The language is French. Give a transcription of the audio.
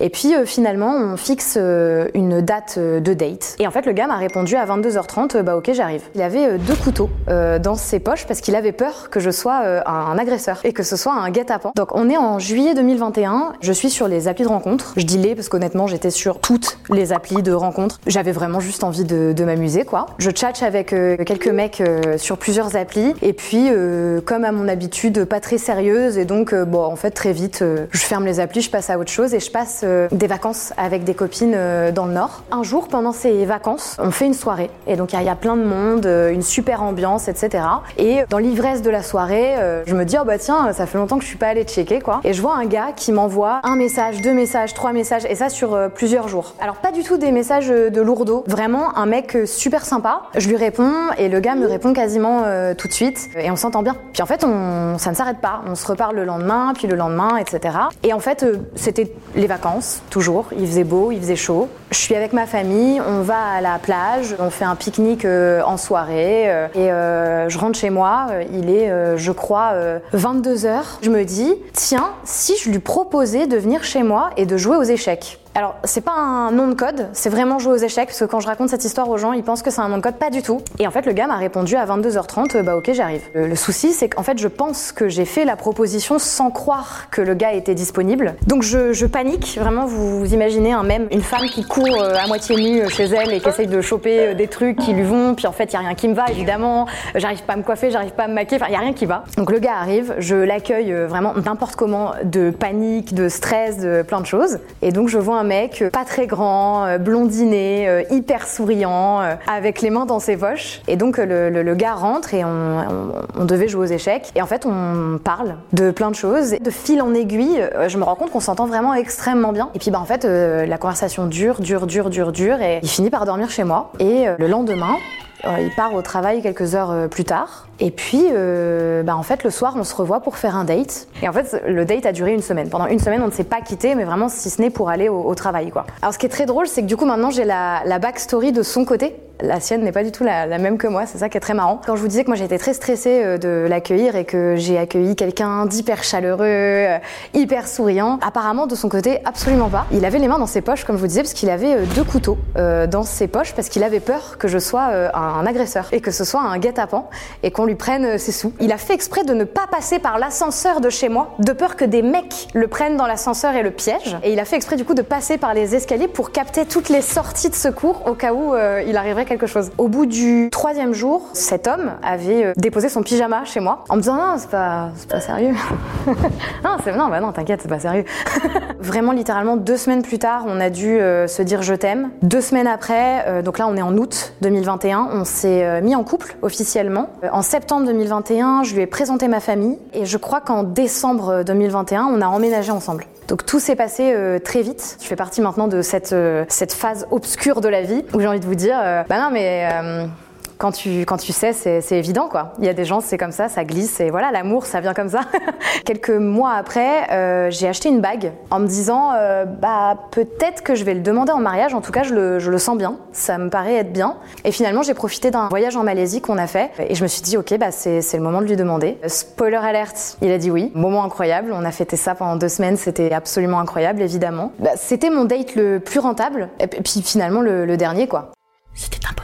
Et puis euh, finalement, on fixe euh, une date euh, de date. Et en fait, le gars m'a répondu à 22h30, bah ok, j'arrive. Il avait deux couteaux dans ses poches parce qu'il avait peur que je sois un agresseur et que ce soit un guet-apens. Donc on est en juillet 2021, je suis sur les applis de rencontres. Je dis les parce qu'honnêtement, j'étais sur toutes les applis de rencontres. J'avais vraiment juste envie de, de m'amuser, quoi. Je tchatche avec quelques mecs sur plusieurs applis. Et puis, comme à mon habitude, pas très sérieuse. Et donc, bon, en fait, très vite, je ferme les applis, je passe à autre chose et je passe euh, des vacances avec des copines euh, dans le Nord. Un jour, pendant ces vacances, on fait une soirée. Et donc, il y, a plein de monde, euh, une super ambiance, etc. Et dans l'ivresse de la soirée, je me dis, oh bah tiens, ça fait longtemps que je suis pas allée checker, quoi. Et je vois un gars qui m'envoie un message, deux messages, trois messages, et ça sur plusieurs jours. Alors, pas du tout des messages de lourdeau, vraiment un mec super sympa. Je lui réponds, et le gars me répond quasiment tout de suite, et on s'entend bien. Puis en fait, ça ne s'arrête pas. On se reparle le lendemain, puis le lendemain, etc. Et en fait, c'était les vacances toujours. Il faisait beau, il faisait chaud. Je suis avec ma famille, on va à la plage, on fait un pique-nique euh, en soirée euh, et euh, je rentre chez moi. il est, je crois, 22 h Je me dis, tiens, si je lui proposais de venir chez moi et de jouer aux échecs? Alors, c'est pas un nom de code, c'est vraiment jouer aux échecs, parce que quand je raconte cette histoire aux gens, ils pensent que c'est un nom de code, pas du tout. Et en fait, le gars m'a répondu à 22h30, bah ok, j'arrive. Le, souci, c'est qu'en fait, je pense que j'ai fait la proposition sans croire que le gars était disponible. Donc, je, panique, vraiment, vous, imaginez un même, une femme qui court euh, à moitié nue chez elle et qui essaye de choper euh, des trucs qui lui vont, puis en fait, il a rien qui me va, évidemment, j'arrive pas à me coiffer, j'arrive pas à me maquiller, enfin, il a rien qui va. Donc, le gars arrive, je l'accueille euh, vraiment n'importe comment, de panique, de stress, de plein de choses. Et donc, je vois un mec pas très grand, euh, blondiné, euh, hyper souriant, euh, avec les mains dans ses poches. Et donc le, gars rentre et on, devait jouer aux échecs. Et en fait, on parle de plein de choses. De fil en aiguille, je me rends compte qu'on s'entend vraiment extrêmement bien. Et puis bah en fait, la conversation dure, dure, dure, dure, dure. Et il finit par dormir chez moi. Et le lendemain, il part au travail quelques heures plus tard. Et puis, euh, bah en fait, le soir, on se revoit pour faire un date. Et en fait, le date a duré une semaine. Pendant une semaine, on ne s'est pas quitté, mais vraiment, si ce n'est pour aller au, travail, quoi. Alors, ce qui est très drôle, c'est que du coup, maintenant, j'ai la, la backstory de son côté. La sienne n'est pas du tout la, même que moi, c'est ça qui est très marrant. Quand je vous disais que moi j'étais très stressée euh, de l'accueillir et que j'ai accueilli quelqu'un d'hyper chaleureux, euh, hyper souriant, apparemment de son côté, absolument pas. Il avait les mains dans ses poches, comme je vous disais, parce qu'il avait deux couteaux dans ses poches, parce qu'il avait peur que je sois un agresseur et que ce soit un guet-apens et lui prenne euh, ses sous. Il a fait exprès de ne pas passer par l'ascenseur de chez moi, de peur que des mecs le prennent dans l'ascenseur et le piègent. Et il a fait exprès du coup de passer par les escaliers pour capter toutes les sorties de secours au cas où euh, il arriverait quelque chose. Au bout du troisième jour, cet homme avait euh, déposé son pyjama chez moi en me disant non, c'est pas, pas sérieux. non, c'est non, bah non, t'inquiète, c'est pas sérieux. Vraiment, littéralement, deux semaines plus tard, on a dû se dire je t'aime. Deux semaines après, donc là, on est en août 2021, on s'est mis en couple officiellement. En septembre 2021, je lui ai présenté ma famille et je crois qu'en décembre 2021, on a emménagé ensemble. Donc tout s'est passé euh, très vite. Je fais partie maintenant de cette, euh, cette phase obscure de la vie où j'ai envie de vous dire, euh, bah non mais quand tu, quand tu sais, c'est évident quoi. Il y a des gens, c'est comme ça, ça glisse et voilà, l'amour, ça vient comme ça. Quelques mois après, euh, j'ai acheté une bague en me disant, euh, bah peut-être que je vais le demander en mariage. En tout cas, je le, je le sens bien. Ça me paraît être bien. Et finalement, j'ai profité d'un voyage en Malaisie qu'on a fait et je me suis dit, ok, bah c'est le moment de lui demander. Spoiler alerte, il a dit oui. Moment incroyable. On a fêté ça pendant deux semaines. C'était absolument incroyable, évidemment. Bah, C'était mon date le plus rentable et puis finalement le, dernier quoi. C'était podcast